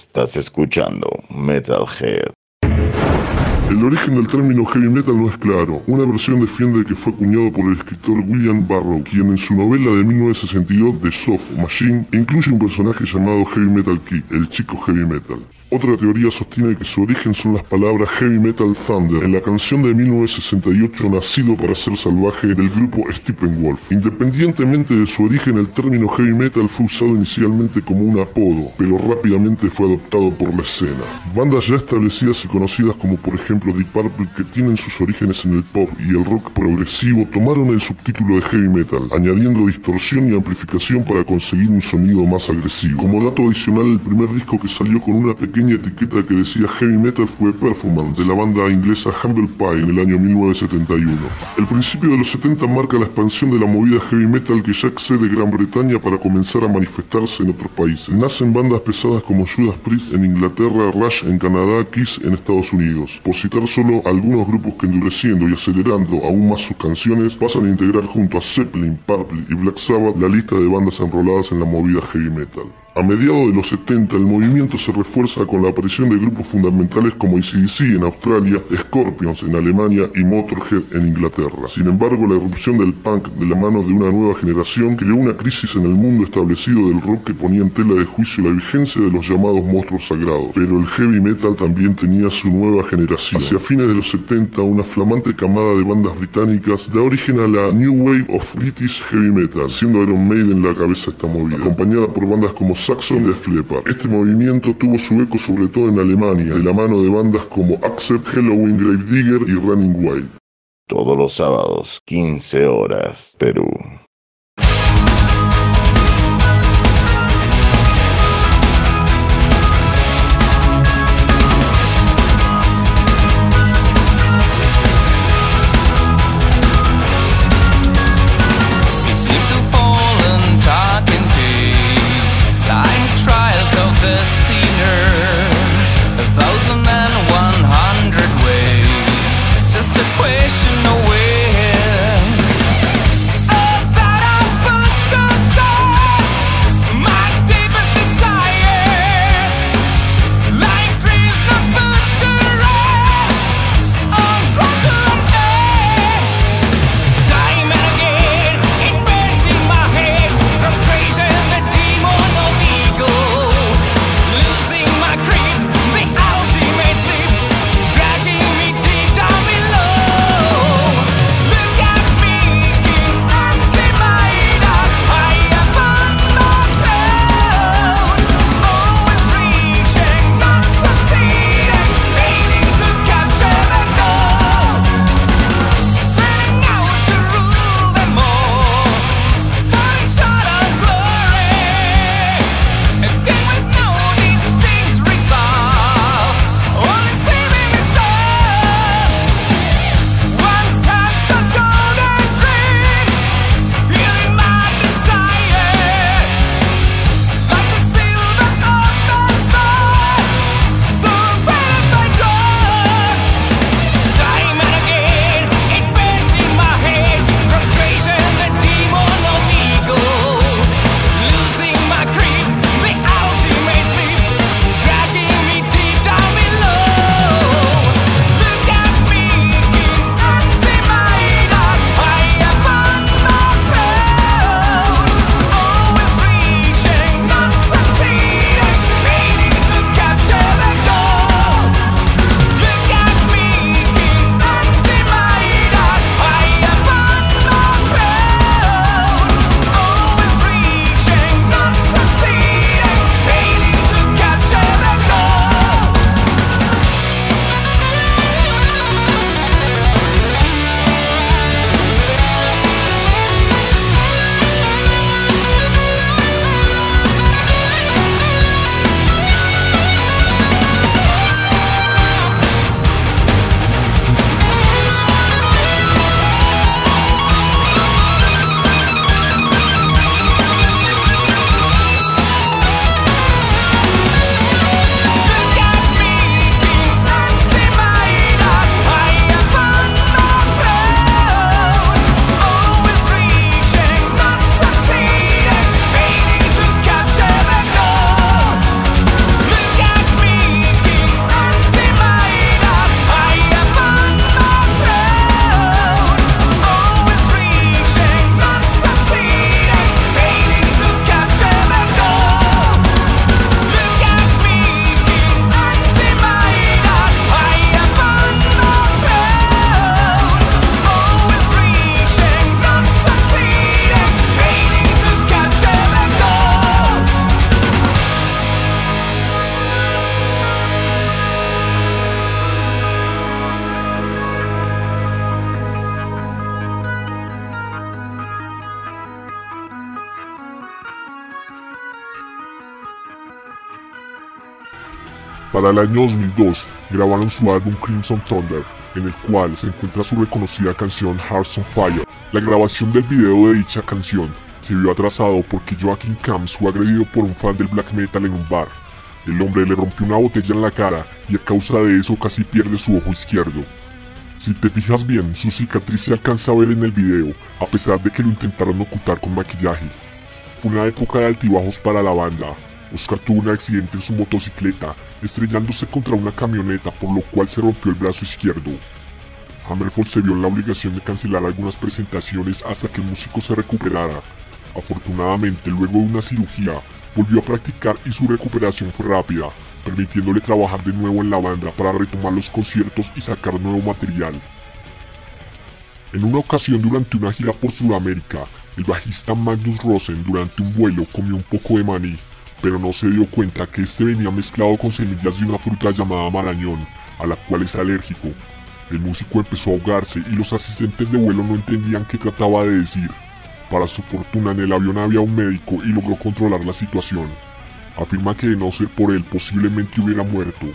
Estás escuchando Metalhead. El origen del término heavy metal no es claro. Una versión defiende que fue acuñado por el escritor William Barrow, quien en su novela de 1962, The Soft Machine, incluye un personaje llamado Heavy Metal Kid, el chico heavy metal. Otra teoría sostiene que su origen son las palabras Heavy Metal Thunder en la canción de 1968 Nacido para ser salvaje del grupo Steppenwolf. Independientemente de su origen, el término Heavy Metal fue usado inicialmente como un apodo, pero rápidamente fue adoptado por la escena. Bandas ya establecidas y conocidas como por ejemplo Deep Purple que tienen sus orígenes en el pop y el rock progresivo tomaron el subtítulo de Heavy Metal, añadiendo distorsión y amplificación para conseguir un sonido más agresivo. Como dato adicional, el primer disco que salió con una pequeña etiqueta que decía heavy metal fue Performance de la banda inglesa Humble Pie en el año 1971. El principio de los 70 marca la expansión de la movida heavy metal que ya excede Gran Bretaña para comenzar a manifestarse en otros países. Nacen bandas pesadas como Judas Priest en Inglaterra, Rush en Canadá, Kiss en Estados Unidos. Por citar solo algunos grupos que endureciendo y acelerando aún más sus canciones pasan a integrar junto a Zeppelin, Purple y Black Sabbath la lista de bandas enroladas en la movida heavy metal. A mediados de los 70 el movimiento se refuerza con la aparición de grupos fundamentales como ACDC en Australia, Scorpions en Alemania y Motorhead en Inglaterra. Sin embargo, la erupción del punk de la mano de una nueva generación creó una crisis en el mundo establecido del rock que ponía en tela de juicio la vigencia de los llamados monstruos sagrados. Pero el heavy metal también tenía su nueva generación. Hacia fines de los 70, una flamante camada de bandas británicas da origen a la New Wave of British Heavy Metal, siendo Iron Maiden la cabeza de esta movida, acompañada por bandas como Saxon de Flepper. Este movimiento tuvo su eco sobre todo en Alemania, de la mano de bandas como Accept, Halloween, Gravedigger y Running Wild. Todos los sábados, 15 horas, Perú. Para el año 2002 grabaron su álbum Crimson Thunder, en el cual se encuentra su reconocida canción Hearts on Fire. La grabación del video de dicha canción se vio atrasado porque Joaquin Camps fue agredido por un fan del black metal en un bar. El hombre le rompió una botella en la cara y a causa de eso casi pierde su ojo izquierdo. Si te fijas bien, su cicatriz se alcanza a ver en el video, a pesar de que lo intentaron ocultar con maquillaje. Fue una época de altibajos para la banda. Oscar tuvo un accidente en su motocicleta, estrellándose contra una camioneta, por lo cual se rompió el brazo izquierdo. Hammerfall se vio en la obligación de cancelar algunas presentaciones hasta que el músico se recuperara. Afortunadamente, luego de una cirugía, volvió a practicar y su recuperación fue rápida, permitiéndole trabajar de nuevo en la banda para retomar los conciertos y sacar nuevo material. En una ocasión durante una gira por Sudamérica, el bajista Magnus Rosen durante un vuelo comió un poco de maní, pero no se dio cuenta que este venía mezclado con semillas de una fruta llamada marañón, a la cual es alérgico. El músico empezó a ahogarse y los asistentes de vuelo no entendían qué trataba de decir. Para su fortuna en el avión había un médico y logró controlar la situación. Afirma que de no ser por él posiblemente hubiera muerto.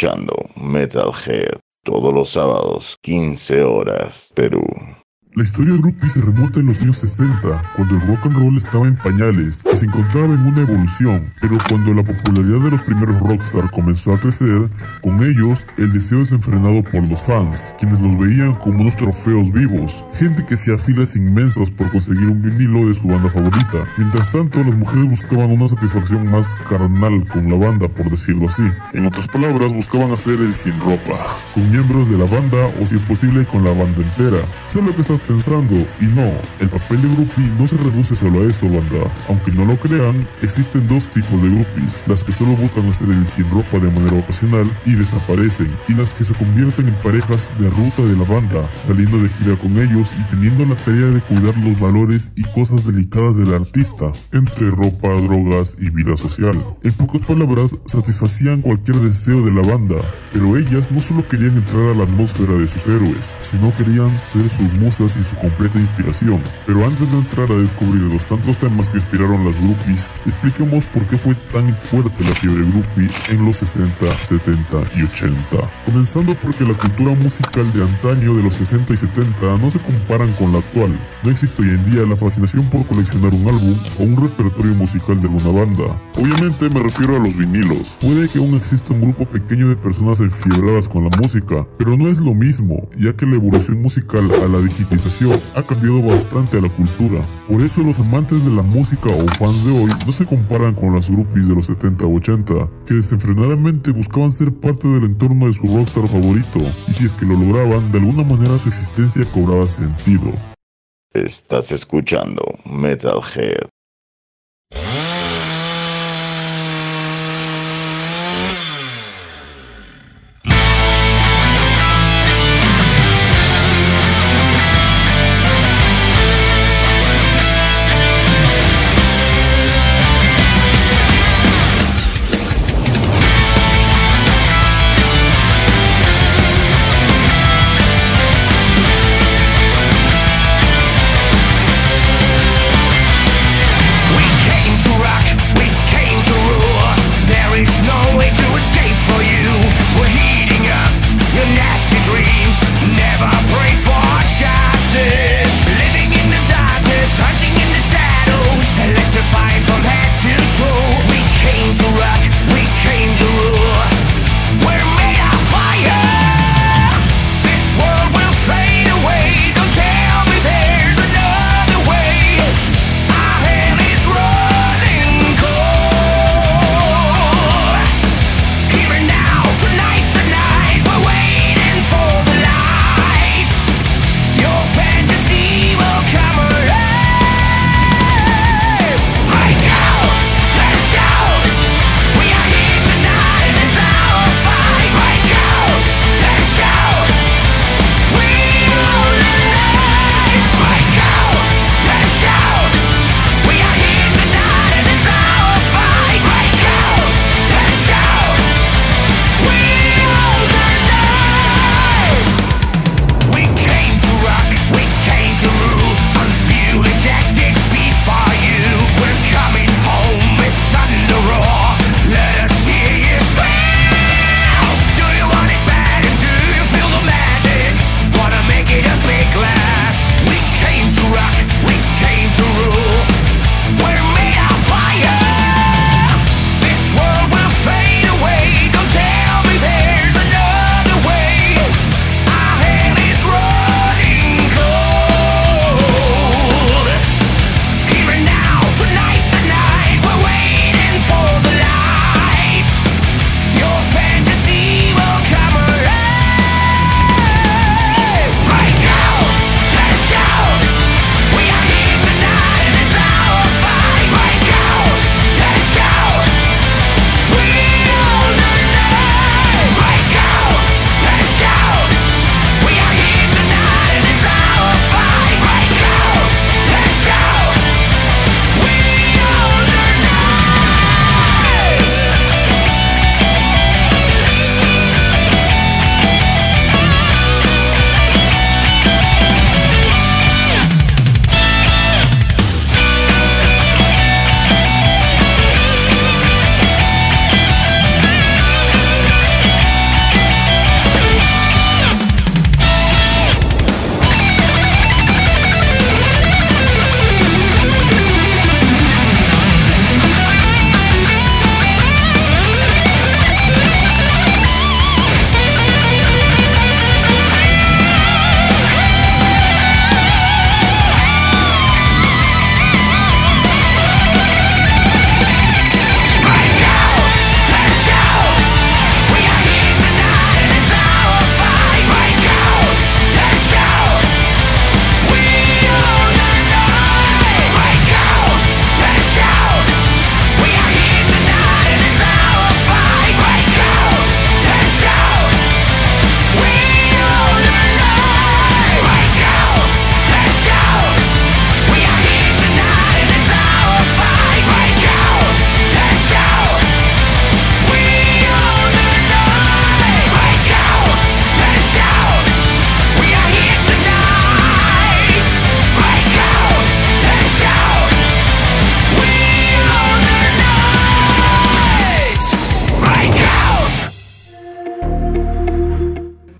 Escuchando Metalhead todos los sábados, 15 horas, Perú. La historia de Groupie se remonta en los años 60, cuando el rock and roll estaba en pañales y se encontraba en una evolución, pero cuando la popularidad de los primeros rockstar comenzó a crecer, con ellos el deseo desenfrenado por los fans, quienes los veían como unos trofeos vivos, gente que hacía filas inmensas por conseguir un vinilo de su banda favorita. Mientras tanto, las mujeres buscaban una satisfacción más carnal con la banda, por decirlo así. En otras palabras, buscaban hacer el sin ropa, con miembros de la banda o si es posible con la banda entera. Sé lo que pensando, y no, el papel de groupie no se reduce solo a eso, banda. Aunque no lo crean, existen dos tipos de groupies, las que solo buscan hacer el sin ropa de manera ocasional y desaparecen, y las que se convierten en parejas de ruta de la banda, saliendo de gira con ellos y teniendo la tarea de cuidar los valores y cosas delicadas del artista, entre ropa, drogas y vida social. En pocas palabras, satisfacían cualquier deseo de la banda, pero ellas no solo querían entrar a la atmósfera de sus héroes, sino querían ser sus musas y su completa inspiración. Pero antes de entrar a descubrir los tantos temas que inspiraron las groupies, expliquemos por qué fue tan fuerte la fiebre groupie en los 60, 70 y 80. Comenzando porque la cultura musical de antaño de los 60 y 70 no se comparan con la actual. No existe hoy en día la fascinación por coleccionar un álbum o un repertorio musical de alguna banda. Obviamente me refiero a los vinilos. Puede que aún exista un grupo pequeño de personas enfiebradas con la música, pero no es lo mismo, ya que la evolución musical a la ha cambiado bastante a la cultura. Por eso los amantes de la música o fans de hoy no se comparan con las groupies de los 70 o 80, que desenfrenadamente buscaban ser parte del entorno de su rockstar favorito, y si es que lo lograban, de alguna manera su existencia cobraba sentido. Estás escuchando Metalhead.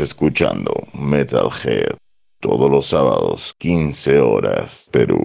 Escuchando Metalhead todos los sábados, 15 horas, Perú.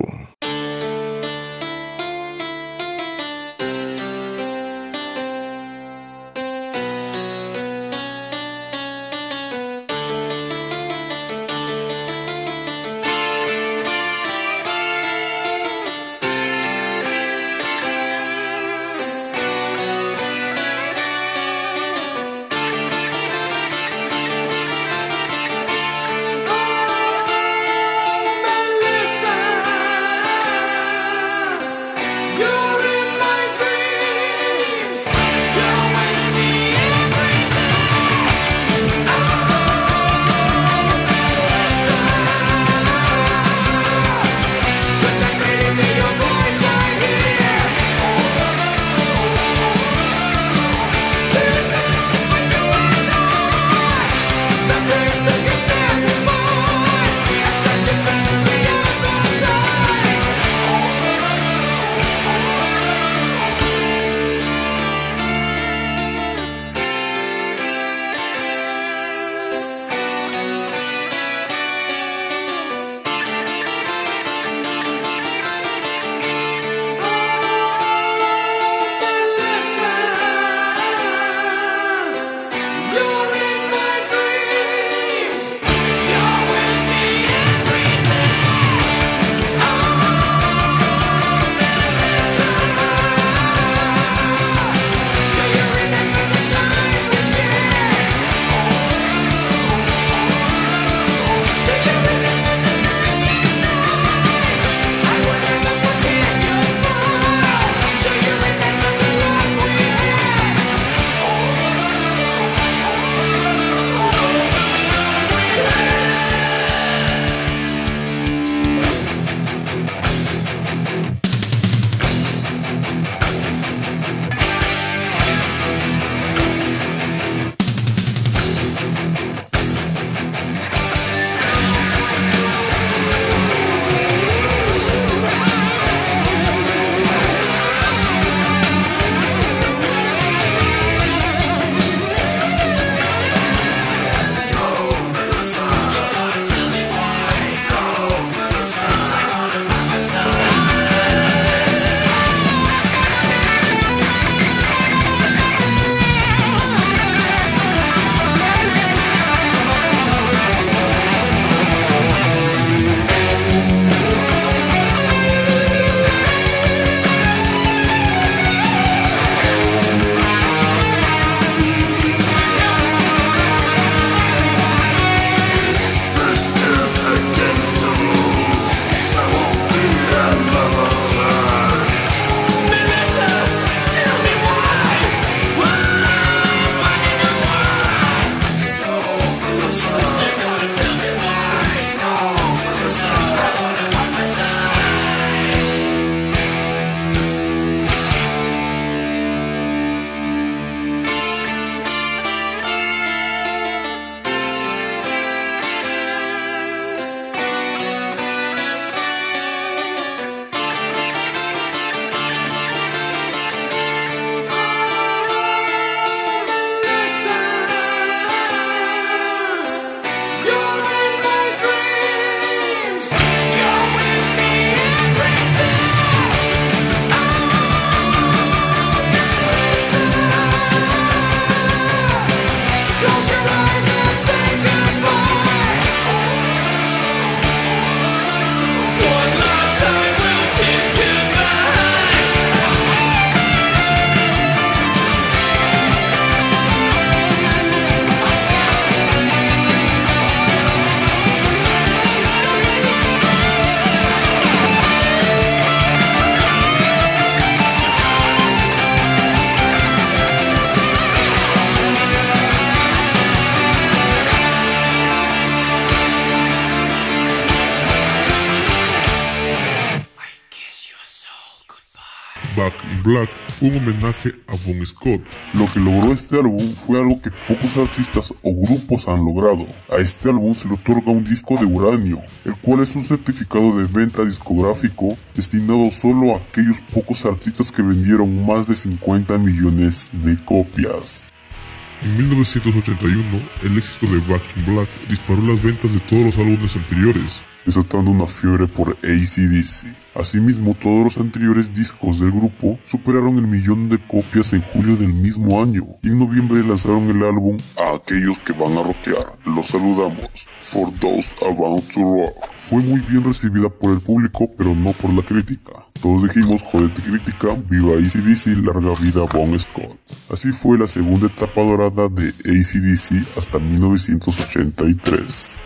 Black fue un homenaje a Bon Scott. Lo que logró este álbum fue algo que pocos artistas o grupos han logrado. A este álbum se le otorga un disco de uranio, el cual es un certificado de venta discográfico destinado solo a aquellos pocos artistas que vendieron más de 50 millones de copias. En 1981, el éxito de Back in Black disparó las ventas de todos los álbumes anteriores, desatando una fiebre por ACDC. Asimismo, todos los anteriores discos del grupo superaron el millón de copias en julio del mismo año y en noviembre lanzaron el álbum A aquellos que van a rockear. Los saludamos. For those about to rock. Fue muy bien recibida por el público, pero no por la crítica. Todos dijimos, jodete crítica, viva ACDC, larga vida Bon Scott. Así fue la segunda etapa dorada de ACDC hasta 1983.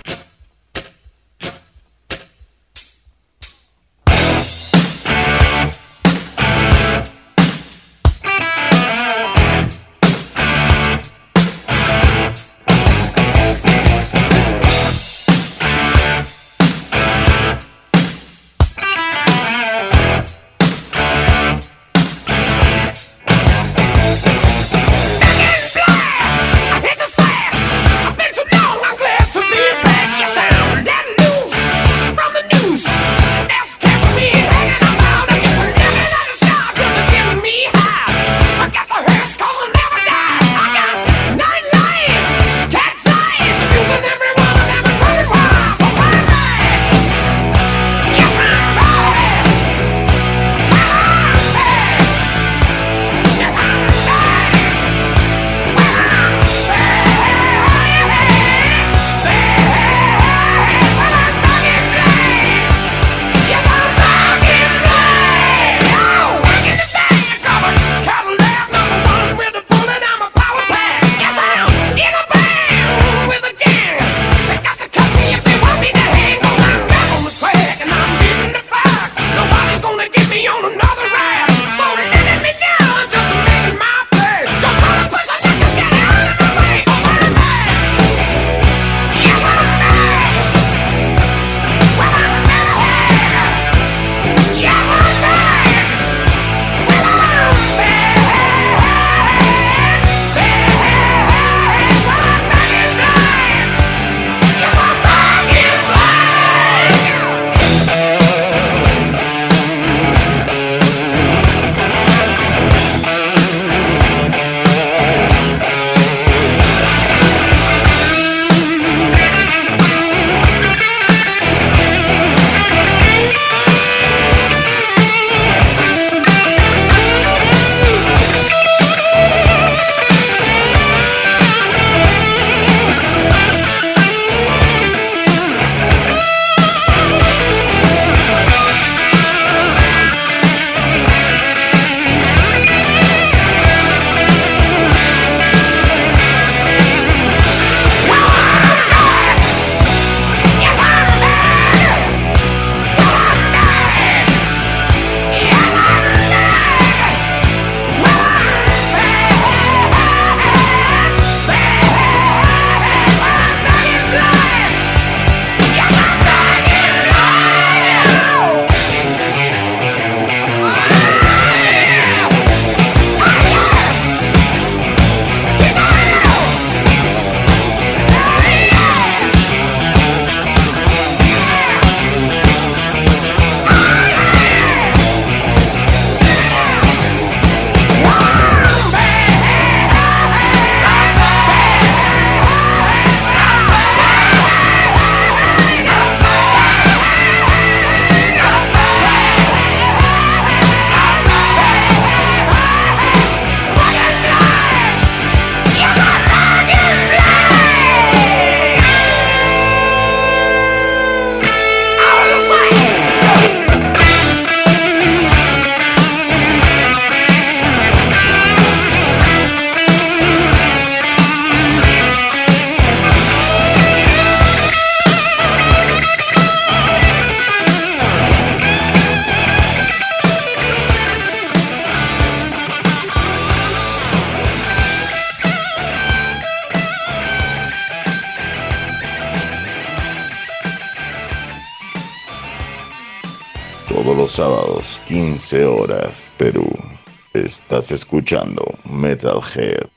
Estás escuchando Metalhead.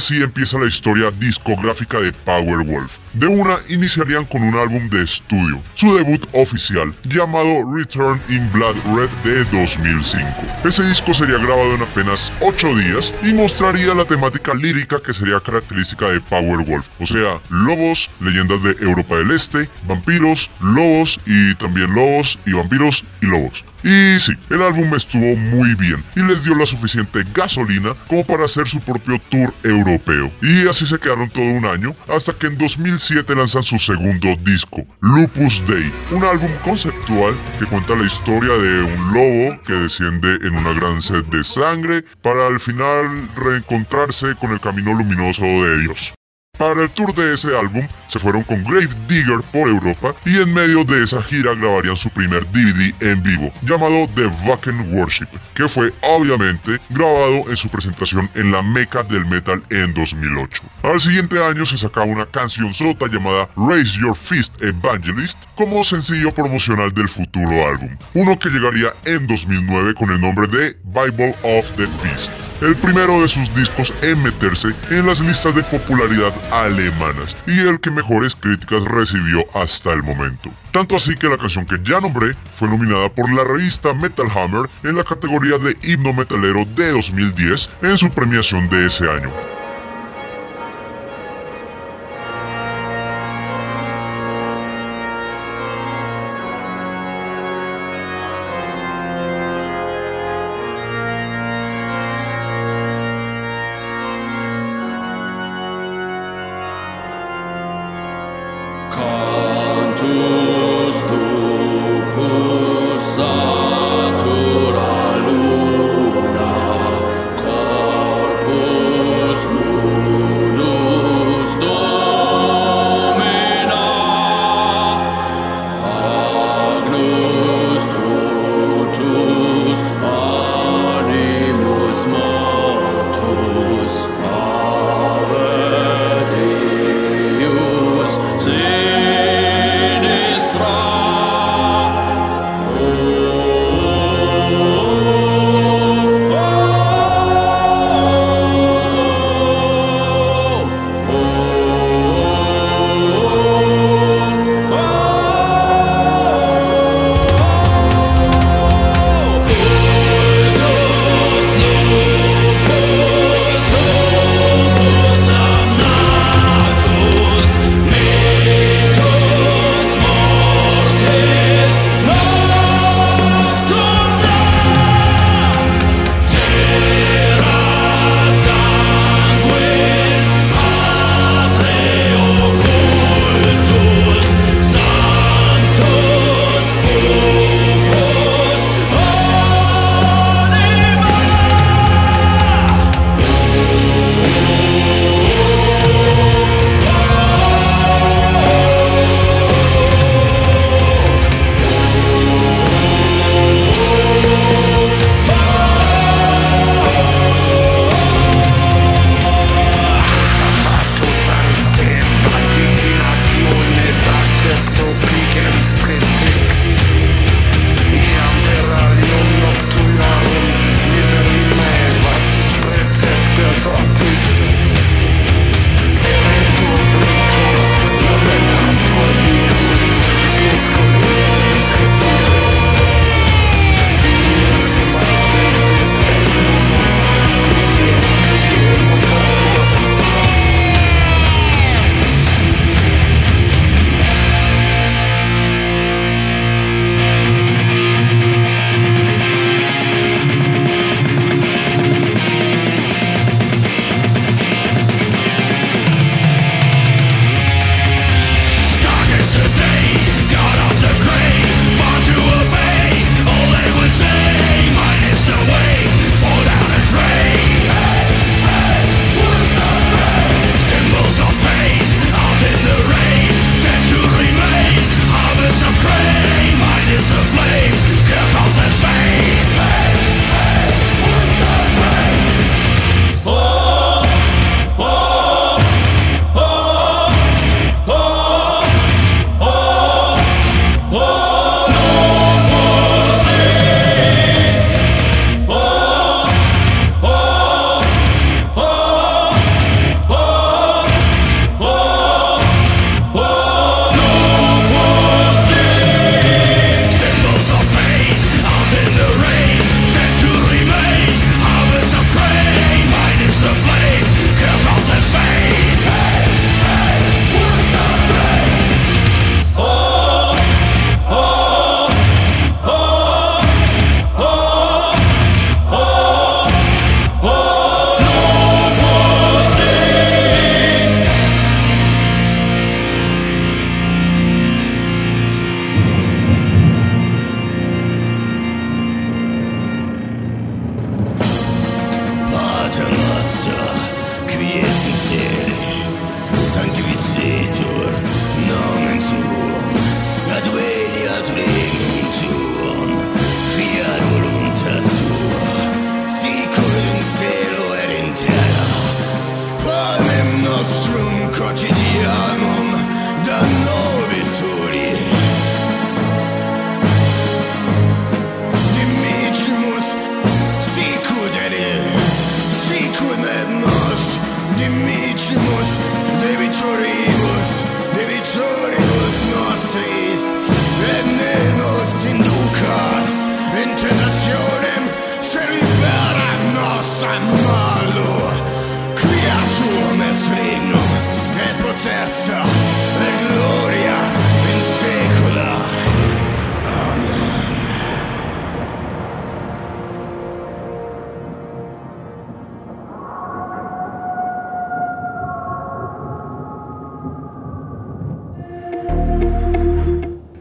Ahora sí empieza la historia discográfica de Powerwolf. De una iniciarían con un álbum de estudio, su debut oficial, llamado Return in Blood Red de 2005. Ese disco sería grabado en apenas 8 días y mostraría la temática lírica que sería característica de Powerwolf, o sea, lobos, leyendas de Europa del Este, vampiros, lobos y también lobos y vampiros y lobos. Y sí, el álbum estuvo muy bien y les dio la suficiente gasolina como para hacer su propio tour europeo. Y así se quedaron todo un año hasta que en 2007 lanzan su segundo disco, Lupus Day, un álbum conceptual que cuenta la historia de un lobo que desciende en una gran sed de sangre para al final reencontrarse con el camino luminoso de Dios. Para el tour de ese álbum se fueron con Grave Digger por Europa y en medio de esa gira grabarían su primer DVD en vivo llamado The Wacken Worship, que fue obviamente grabado en su presentación en la meca del metal en 2008. Al siguiente año se sacaba una canción sota llamada Raise Your Fist Evangelist como sencillo promocional del futuro álbum, uno que llegaría en 2009 con el nombre de Bible of the Beast el primero de sus discos en meterse en las listas de popularidad alemanas y el que mejores críticas recibió hasta el momento. Tanto así que la canción que ya nombré fue nominada por la revista Metal Hammer en la categoría de himno metalero de 2010 en su premiación de ese año.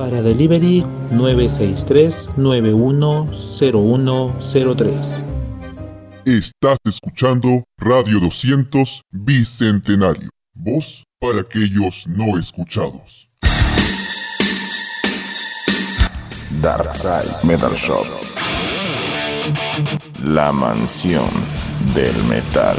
Para delivery 963-910103. Estás escuchando Radio 200 Bicentenario. Voz para aquellos no escuchados. Darkside Metal Shop. La mansión del metal.